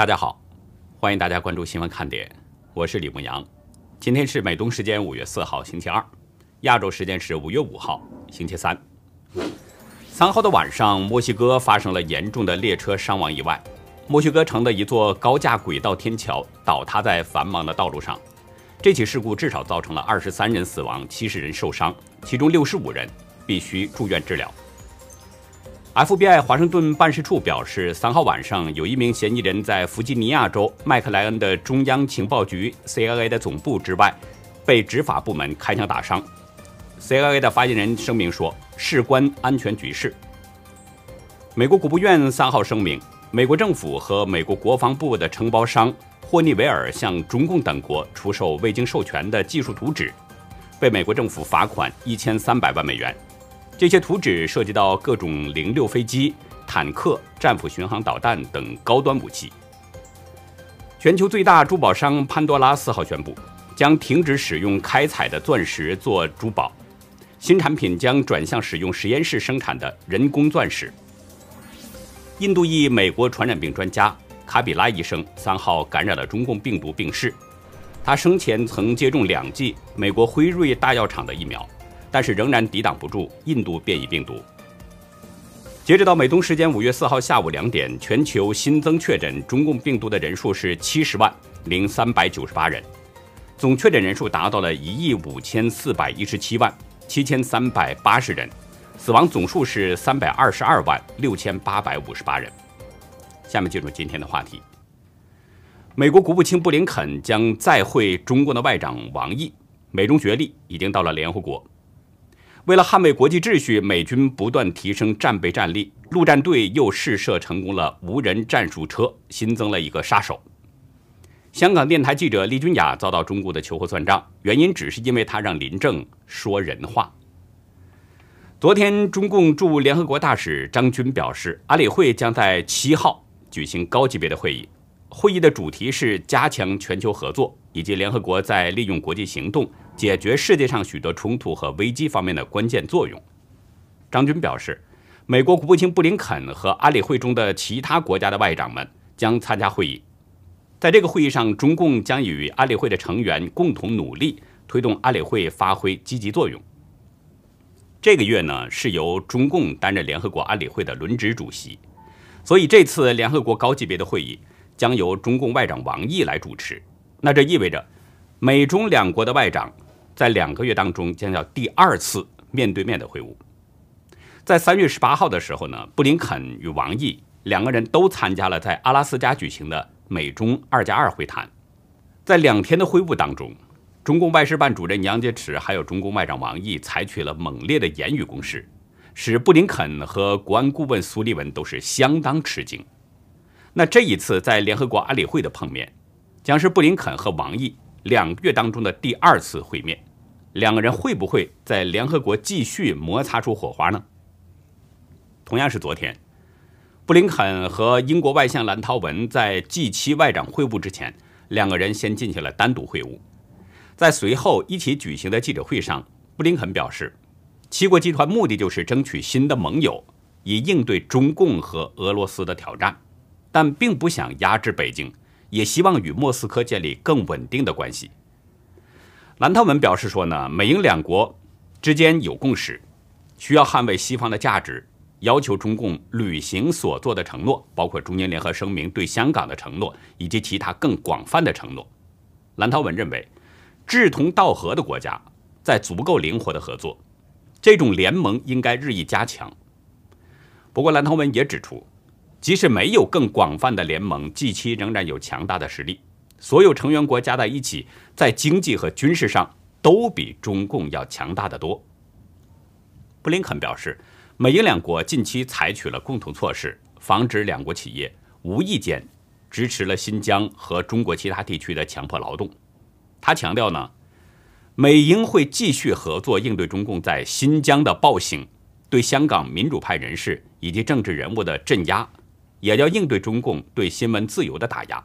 大家好，欢迎大家关注新闻看点，我是李牧阳。今天是美东时间五月四号星期二，亚洲时间是五月五号星期三。三号的晚上，墨西哥发生了严重的列车伤亡意外，墨西哥城的一座高架轨道天桥倒塌在繁忙的道路上。这起事故至少造成了二十三人死亡，七十人受伤，其中六十五人必须住院治疗。FBI 华盛顿办事处表示，三号晚上有一名嫌疑人在弗吉尼亚州麦克莱恩的中央情报局 （CIA） 的总部之外被执法部门开枪打伤。CIA 的发言人声明说，事关安全局势。美国国务院三号声明，美国政府和美国国防部的承包商霍尼韦尔向中共等国出售未经授权的技术图纸，被美国政府罚款一千三百万美元。这些图纸涉及到各种零六飞机、坦克、战斧巡航导弹等高端武器。全球最大珠宝商潘多拉四号宣布，将停止使用开采的钻石做珠宝，新产品将转向使用实验室生产的人工钻石。印度裔美国传染病专家卡比拉医生三号感染了中共病毒病逝，他生前曾接种两剂美国辉瑞大药厂的疫苗。但是仍然抵挡不住印度变异病毒。截止到美东时间五月四号下午两点，全球新增确诊中共病毒的人数是七十万零三百九十八人，总确诊人数达到了一亿五千四百一十七万七千三百八十人，死亡总数是三百二十二万六千八百五十八人。下面进入今天的话题。美国国务卿布林肯将再会中共的外长王毅，美中角力已经到了联合国。为了捍卫国际秩序，美军不断提升战备战力，陆战队又试射成功了无人战术车，新增了一个杀手。香港电台记者厉君雅遭到中国的求和算账，原因只是因为他让林郑说人话。昨天，中共驻联合国大使张军表示，安理会将在七号举行高级别的会议，会议的主题是加强全球合作以及联合国在利用国际行动。解决世界上许多冲突和危机方面的关键作用。张军表示，美国国务卿布林肯和安理会中的其他国家的外长们将参加会议。在这个会议上，中共将与安理会的成员共同努力，推动安理会发挥积极作用。这个月呢，是由中共担任联合国安理会的轮值主席，所以这次联合国高级别的会议将由中共外长王毅来主持。那这意味着，美中两国的外长。在两个月当中，将要第二次面对面的会晤。在三月十八号的时候呢，布林肯与王毅两个人都参加了在阿拉斯加举行的美中二加二会谈。在两天的会晤当中，中共外事办主任杨洁篪还有中共外长王毅采取了猛烈的言语攻势，使布林肯和国安顾问苏利文都是相当吃惊。那这一次在联合国安理会的碰面，将是布林肯和王毅两个月当中的第二次会面。两个人会不会在联合国继续摩擦出火花呢？同样是昨天，布林肯和英国外相兰涛文在 G7 外长会晤之前，两个人先进行了单独会晤。在随后一起举行的记者会上，布林肯表示，七国集团目的就是争取新的盟友，以应对中共和俄罗斯的挑战，但并不想压制北京，也希望与莫斯科建立更稳定的关系。兰涛文表示说呢，美英两国之间有共识，需要捍卫西方的价值，要求中共履行所做的承诺，包括中英联合声明对香港的承诺以及其他更广泛的承诺。兰涛文认为，志同道合的国家在足够灵活的合作，这种联盟应该日益加强。不过，兰涛文也指出，即使没有更广泛的联盟，G7 仍然有强大的实力。所有成员国加在一起，在经济和军事上都比中共要强大的多。布林肯表示，美英两国近期采取了共同措施，防止两国企业无意间支持了新疆和中国其他地区的强迫劳动。他强调呢，美英会继续合作应对中共在新疆的暴行，对香港民主派人士以及政治人物的镇压，也要应对中共对新闻自由的打压。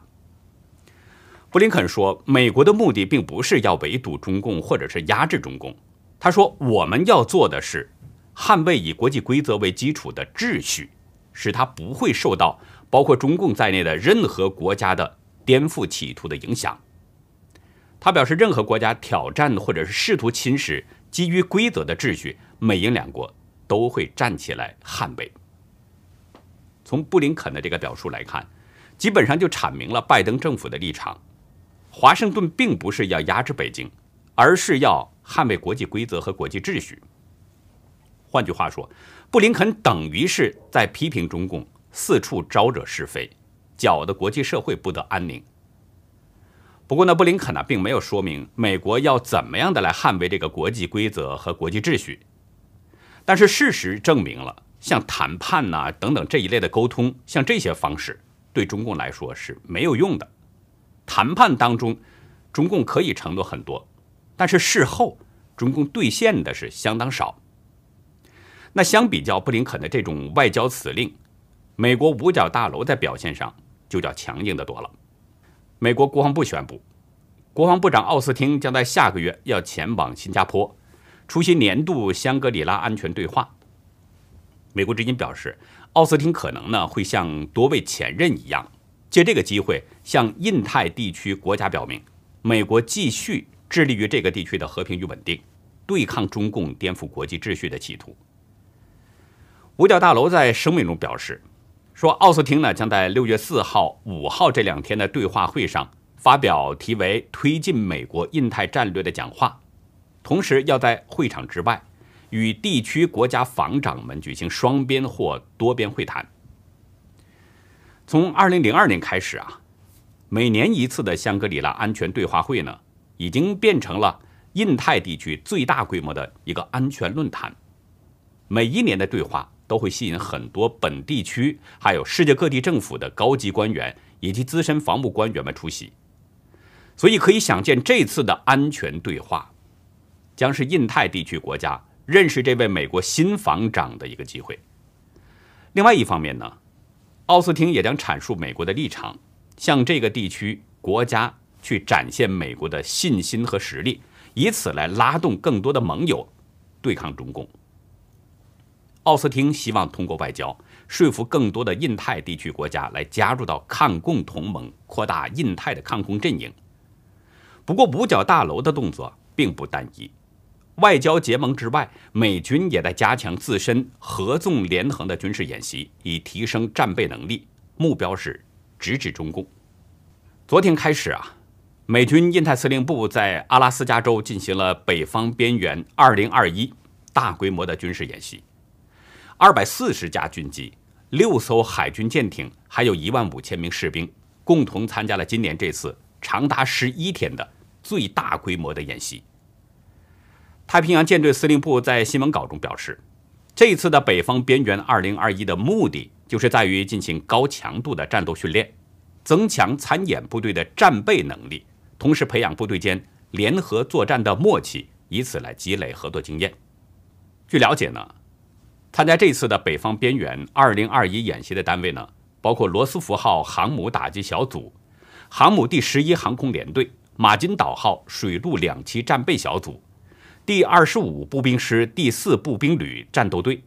布林肯说：“美国的目的并不是要围堵中共或者是压制中共。”他说：“我们要做的是捍卫以国际规则为基础的秩序，使它不会受到包括中共在内的任何国家的颠覆企图的影响。他表示，任何国家挑战或者是试图侵蚀基于规则的秩序，美英两国都会站起来捍卫。从布林肯的这个表述来看，基本上就阐明了拜登政府的立场：华盛顿并不是要压制北京，而是要捍卫国际规则和国际秩序。换句话说，布林肯等于是在批评中共四处招惹是非，搅得国际社会不得安宁。不过呢，布林肯呢并没有说明美国要怎么样的来捍卫这个国际规则和国际秩序。但是事实证明了，像谈判呐等等这一类的沟通，像这些方式对中共来说是没有用的。谈判当中，中共可以承诺很多，但是事后中共兑现的是相当少。那相比较布林肯的这种外交辞令，美国五角大楼在表现上就叫强硬的多了。美国国防部宣布，国防部长奥斯汀将在下个月要前往新加坡，出席年度香格里拉安全对话。美国之音表示，奥斯汀可能呢会像多位前任一样，借这个机会向印太地区国家表明，美国继续致力于这个地区的和平与稳定，对抗中共颠覆国际秩序的企图。五角大楼在声明中表示。说，奥斯汀呢将在六月四号、五号这两天的对话会上发表题为《推进美国印太战略》的讲话，同时要在会场之外与地区国家防长们举行双边或多边会谈。从二零零二年开始啊，每年一次的香格里拉安全对话会呢，已经变成了印太地区最大规模的一个安全论坛。每一年的对话。都会吸引很多本地区还有世界各地政府的高级官员以及资深防务官员们出席，所以可以想见，这次的安全对话将是印太地区国家认识这位美国新防长的一个机会。另外一方面呢，奥斯汀也将阐述美国的立场，向这个地区国家去展现美国的信心和实力，以此来拉动更多的盟友对抗中共。奥斯汀希望通过外交说服更多的印太地区国家来加入到抗共同盟，扩大印太的抗共阵营。不过，五角大楼的动作并不单一，外交结盟之外，美军也在加强自身合纵连横的军事演习，以提升战备能力，目标是直指中共。昨天开始啊，美军印太司令部在阿拉斯加州进行了北方边缘2021大规模的军事演习。二百四十架军机、六艘海军舰艇，还有一万五千名士兵，共同参加了今年这次长达十一天的最大规模的演习。太平洋舰队司令部在新闻稿中表示，这一次的北方边缘二零二一的目的，就是在于进行高强度的战斗训练，增强参演部队的战备能力，同时培养部队间联合作战的默契，以此来积累合作经验。据了解呢。参加这次的北方边缘二零二一演习的单位呢，包括罗斯福号航母打击小组、航母第十一航空联队、马金岛号水陆两栖战备小组、第二十五步兵师第四步兵旅战斗队、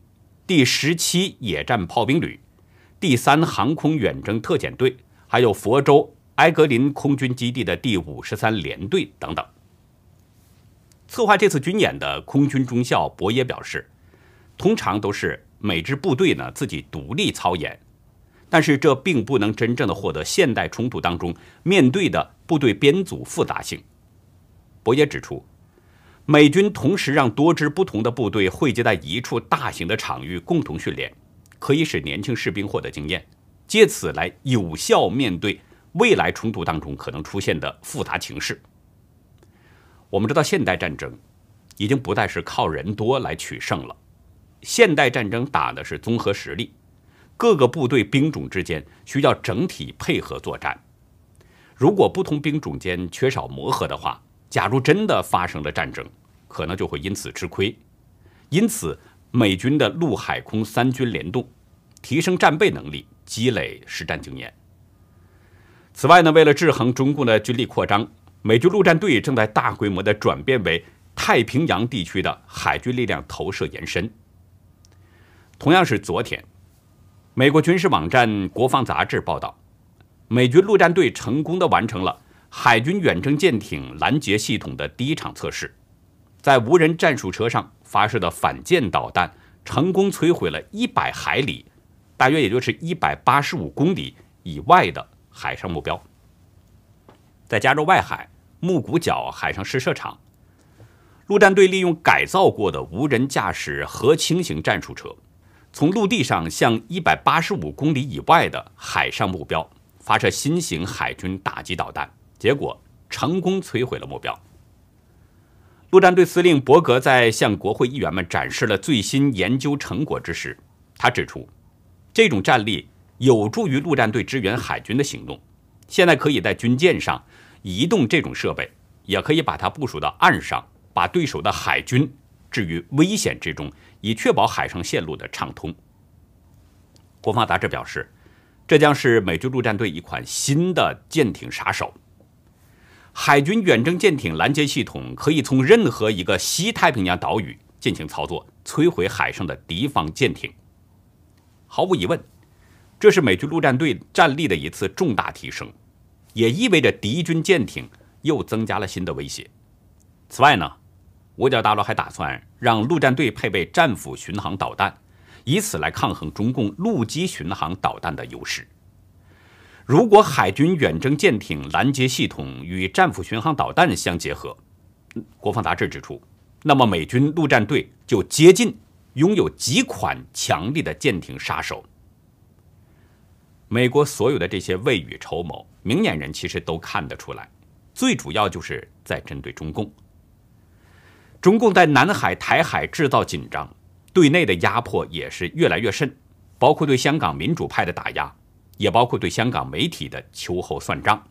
第十七野战炮兵旅、第三航空远征特遣队，还有佛州埃格林空军基地的第五十三联队等等。策划这次军演的空军中校博耶表示。通常都是每支部队呢自己独立操演，但是这并不能真正的获得现代冲突当中面对的部队编组复杂性。博也指出，美军同时让多支不同的部队汇集在一处大型的场域共同训练，可以使年轻士兵获得经验，借此来有效面对未来冲突当中可能出现的复杂情势。我们知道，现代战争已经不再是靠人多来取胜了。现代战争打的是综合实力，各个部队兵种之间需要整体配合作战。如果不同兵种间缺少磨合的话，假如真的发生了战争，可能就会因此吃亏。因此，美军的陆海空三军联动，提升战备能力，积累实战经验。此外呢，为了制衡中共的军力扩张，美军陆战队正在大规模的转变为太平洋地区的海军力量投射延伸。同样是昨天，美国军事网站《国防杂志》报道，美军陆战队成功的完成了海军远征舰艇拦截系统的第一场测试，在无人战术车上发射的反舰导弹成功摧毁了一百海里，大约也就是一百八十五公里以外的海上目标。在加州外海木谷角海上试射场，陆战队利用改造过的无人驾驶核轻型战术车，从陆地上向一百八十五公里以外的海上目标发射新型海军打击导弹，结果成功摧毁了目标。陆战队司令伯格在向国会议员们展示了最新研究成果之时，他指出，这种战力有助于陆战队支援海军的行动。现在可以在军舰上移动这种设备，也可以把它部署到岸上，把对手的海军置于危险之中，以确保海上线路的畅通。国防杂志表示，这将是美军陆战队一款新的舰艇杀手。海军远征舰艇拦截系统可以从任何一个西太平洋岛屿进行操作，摧毁海上的敌方舰艇。毫无疑问。这是美军陆战队战力的一次重大提升，也意味着敌军舰艇又增加了新的威胁。此外呢，五角大楼还打算让陆战队配备战斧巡航导弹，以此来抗衡中共陆基巡航导弹的优势。如果海军远征舰艇拦截系统与战斧巡航导弹相结合，国防杂志指出，那么美军陆战队就接近拥有几款强力的舰艇杀手。美国所有的这些未雨绸缪，明眼人其实都看得出来，最主要就是在针对中共。中共在南海、台海制造紧张，对内的压迫也是越来越甚，包括对香港民主派的打压，也包括对香港媒体的秋后算账。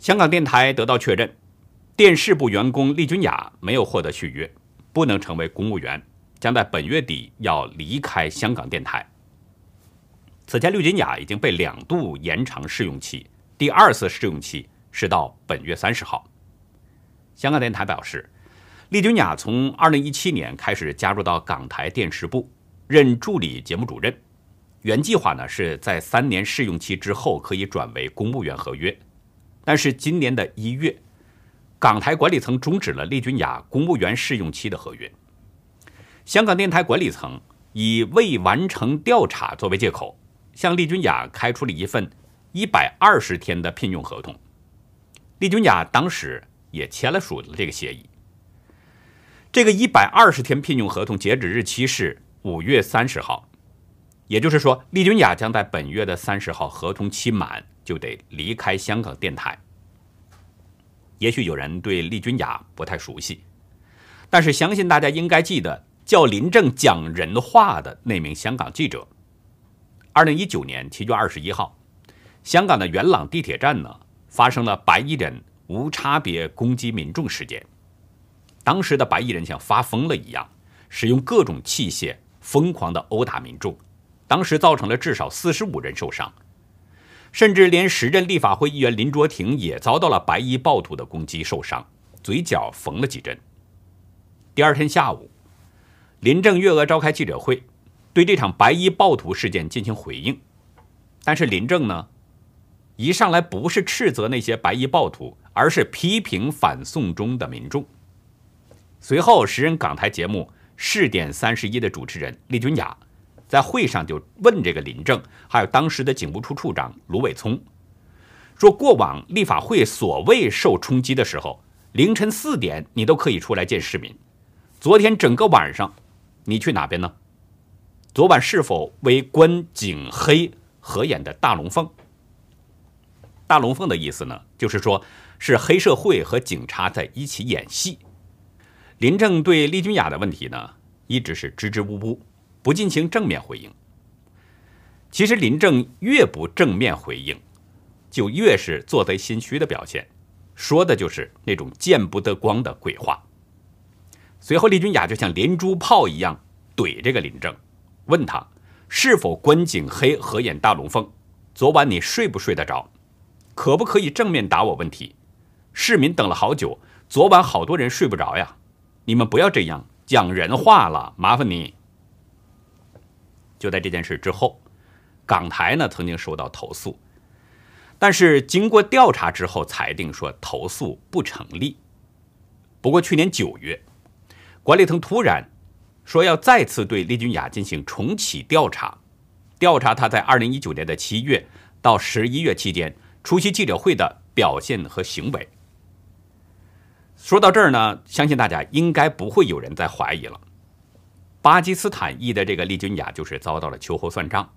香港电台得到确认，电视部员工厉君雅没有获得续约，不能成为公务员，将在本月底要离开香港电台。此前，绿金雅已经被两度延长试用期，第二次试用期是到本月三十号。香港电台表示，丽君雅从二零一七年开始加入到港台电视部，任助理节目主任。原计划呢是在三年试用期之后可以转为公务员合约，但是今年的一月，港台管理层终止了丽君雅公务员试用期的合约。香港电台管理层以未完成调查作为借口。向丽君雅开出了一份一百二十天的聘用合同，丽君雅当时也签了署了这个协议。这个一百二十天聘用合同截止日期是五月三十号，也就是说，丽君雅将在本月的三十号合同期满就得离开香港电台。也许有人对丽君雅不太熟悉，但是相信大家应该记得叫林正讲人话的那名香港记者。二零一九年七月二十一号，香港的元朗地铁站呢发生了白衣人无差别攻击民众事件。当时的白衣人像发疯了一样，使用各种器械疯狂地殴打民众，当时造成了至少四十五人受伤，甚至连时任立法会议员林卓廷也遭到了白衣暴徒的攻击受伤，嘴角缝了几针。第二天下午，林郑月娥召开记者会。对这场白衣暴徒事件进行回应，但是林郑呢，一上来不是斥责那些白衣暴徒，而是批评反送中的民众。随后，时任港台节目《试点三十一》的主持人厉君雅在会上就问这个林正，还有当时的警务处处长卢伟聪，说过往立法会所谓受冲击的时候，凌晨四点你都可以出来见市民，昨天整个晚上你去哪边呢？昨晚是否为关警黑合演的大龙凤？大龙凤的意思呢，就是说是黑社会和警察在一起演戏。林正对厉君雅的问题呢，一直是支支吾吾，不进行正面回应。其实林正越不正面回应，就越是做贼心虚的表现，说的就是那种见不得光的鬼话。随后，厉君雅就像连珠炮一样怼这个林正。问他是否关景黑合眼大龙凤？昨晚你睡不睡得着？可不可以正面答我问题？市民等了好久，昨晚好多人睡不着呀！你们不要这样讲人话了，麻烦你。就在这件事之后，港台呢曾经收到投诉，但是经过调查之后裁定说投诉不成立。不过去年九月，管理层突然说要再次对丽君雅进行重启调查，调查他在二零一九年的七月到十一月期间出席记者会的表现和行为。说到这儿呢，相信大家应该不会有人再怀疑了。巴基斯坦裔的这个利君雅就是遭到了秋后算账，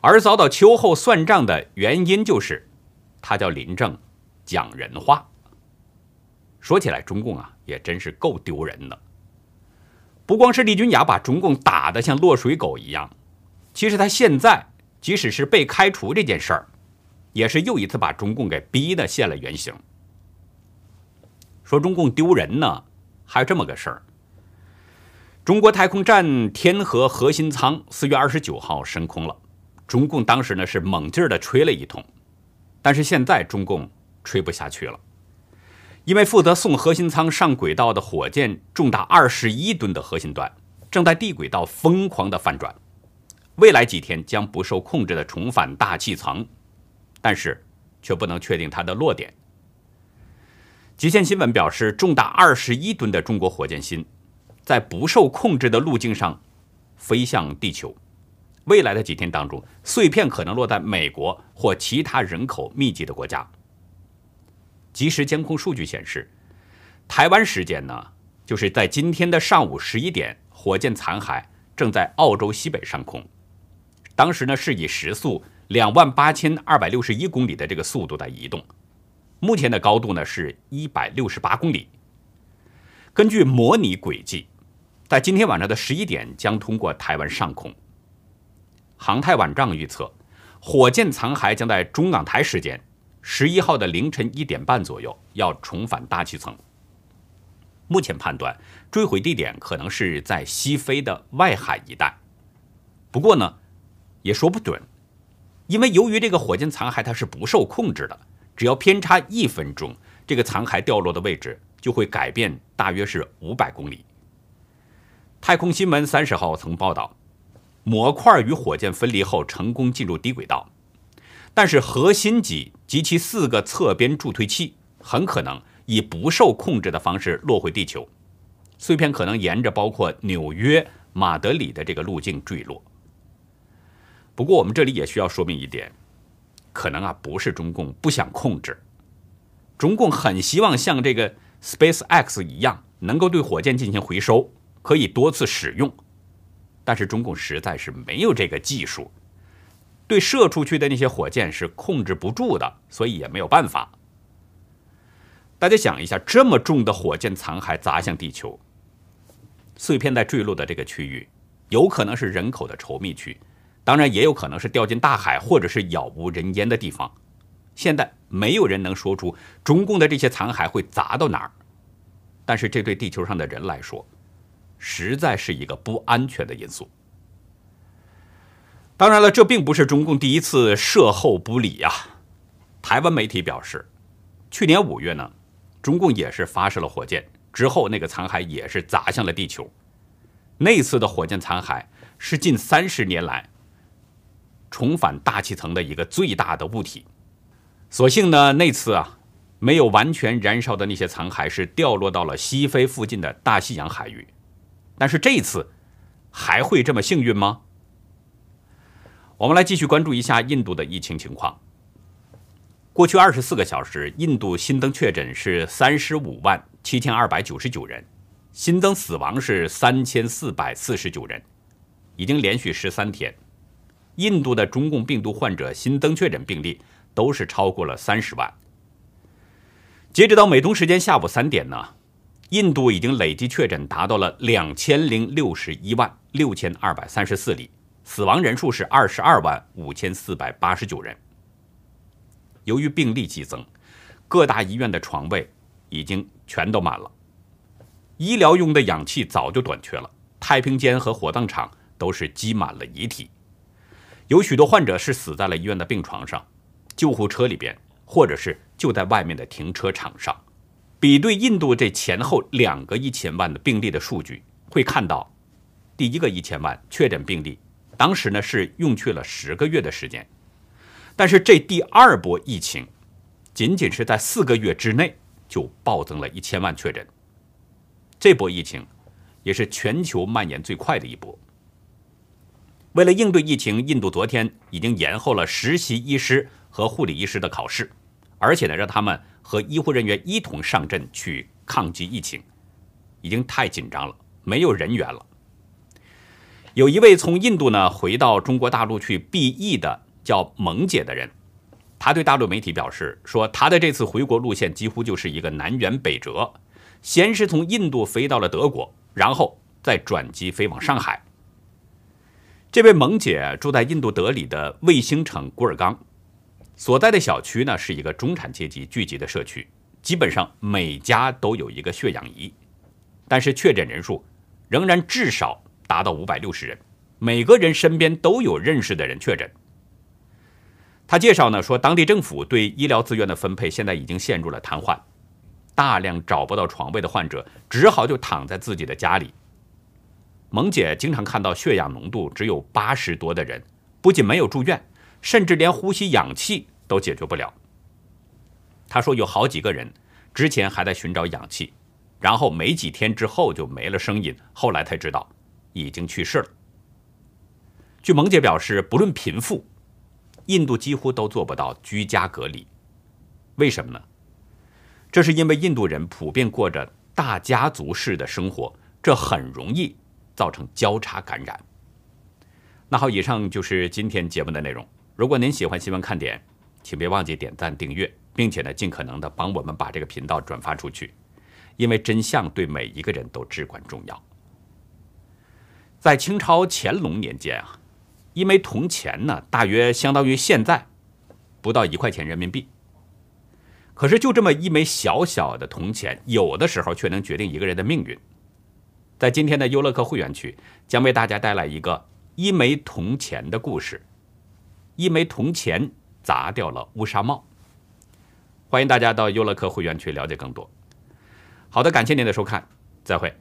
而遭到秋后算账的原因就是，他叫林正，讲人话。说起来，中共啊也真是够丢人的。不光是利君雅把中共打得像落水狗一样，其实他现在即使是被开除这件事儿，也是又一次把中共给逼得现了原形。说中共丢人呢，还有这么个事儿：中国太空站天河核心舱四月二十九号升空了，中共当时呢是猛劲儿的吹了一通，但是现在中共吹不下去了，因为负责送核心舱上轨道的火箭重达二十一吨的核心段正在地轨道疯狂的翻转，未来几天将不受控制的重返大气层，但是却不能确定它的落点。极限新闻表示，重达二十一吨的中国火箭星，在不受控制的路径上飞向地球。未来的几天当中，碎片可能落在美国或其他人口密集的国家。即时监控数据显示，台湾时间呢，就是在今天的上午十一点，火箭残骸正在澳洲西北上空。当时呢，是以时速两万八千二百六十一公里的这个速度在移动。目前的高度呢是一百六十八公里。根据模拟轨迹，在今天晚上的十一点将通过台湾上空。航太网站预测，火箭残骸将在中港台时间十一号的凌晨一点半左右要重返大气层。目前判断，坠毁地点可能是在西非的外海一带。不过呢，也说不准，因为由于这个火箭残骸它是不受控制的。只要偏差一分钟，这个残骸掉落的位置就会改变，大约是五百公里。太空新闻三十号曾报道，模块与火箭分离后成功进入低轨道，但是核心级及其四个侧边助推器很可能以不受控制的方式落回地球，碎片可能沿着包括纽约、马德里的这个路径坠落。不过，我们这里也需要说明一点。可能啊，不是中共不想控制，中共很希望像这个 Space X 一样，能够对火箭进行回收，可以多次使用。但是中共实在是没有这个技术，对射出去的那些火箭是控制不住的，所以也没有办法。大家想一下，这么重的火箭残骸砸向地球，碎片在坠落的这个区域，有可能是人口的稠密区。当然也有可能是掉进大海，或者是杳无人烟的地方。现在没有人能说出中共的这些残骸会砸到哪儿，但是这对地球上的人来说，实在是一个不安全的因素。当然了，这并不是中共第一次涉后不理呀。台湾媒体表示，去年五月呢，中共也是发射了火箭，之后那个残骸也是砸向了地球。那次的火箭残骸是近三十年来。重返大气层的一个最大的物体，所幸呢，那次啊没有完全燃烧的那些残骸是掉落到了西非附近的大西洋海域。但是这一次还会这么幸运吗？我们来继续关注一下印度的疫情情况。过去二十四个小时，印度新增确诊是三十五万七千二百九十九人，新增死亡是三千四百四十九人，已经连续十三天。印度的中共病毒患者新增确诊病例都是超过了三十万。截止到美东时间下午三点呢，印度已经累计确诊达到了两千零六十一万六千二百三十四例，死亡人数是二十二万五千四百八十九人。由于病例激增，各大医院的床位已经全都满了，医疗用的氧气早就短缺了，太平间和火葬场都是积满了遗体。有许多患者是死在了医院的病床上、救护车里边，或者是就在外面的停车场上。比对印度这前后两个一千万的病例的数据，会看到，第一个一千万确诊病例当时呢是用去了十个月的时间，但是这第二波疫情，仅仅是在四个月之内就暴增了一千万确诊。这波疫情也是全球蔓延最快的一波。为了应对疫情，印度昨天已经延后了实习医师和护理医师的考试，而且呢让他们和医护人员一同上阵去抗击疫情，已经太紧张了，没有人员了。有一位从印度呢回到中国大陆去避疫的叫萌姐的人，他对大陆媒体表示说，他的这次回国路线几乎就是一个南辕北辙，先是从印度飞到了德国，然后再转机飞往上海。这位萌姐住在印度德里的卫星城古尔冈，所在的小区呢是一个中产阶级聚集的社区，基本上每家都有一个血氧仪，但是确诊人数仍然至少。达到五百六十人，每个人身边都有认识的人确诊。他介绍呢说，当地政府对医疗资源的分配现在已经陷入了瘫痪，大量找不到床位的患者只好就躺在自己的家里。萌姐经常看到血氧浓度只有八十多的人，不仅没有住院，甚至连呼吸氧气都解决不了。他说有好几个人之前还在寻找氧气，然后没几天之后就没了声音，后来才知道。已经去世了。据萌姐表示，不论贫富，印度几乎都做不到居家隔离。为什么呢？这是因为印度人普遍过着大家族式的生活，这很容易造成交叉感染。那好，以上就是今天节目的内容。如果您喜欢新闻看点，请别忘记点赞、订阅，并且呢，尽可能的帮我们把这个频道转发出去，因为真相对每一个人都至关重要。在清朝乾隆年间啊，一枚铜钱呢，大约相当于现在不到一块钱人民币。可是就这么一枚小小的铜钱，有的时候却能决定一个人的命运。在今天的优乐客会员区，将为大家带来一个一枚铜钱的故事。一枚铜钱砸掉了乌纱帽。欢迎大家到优乐客会员去了解更多。好的，感谢您的收看，再会。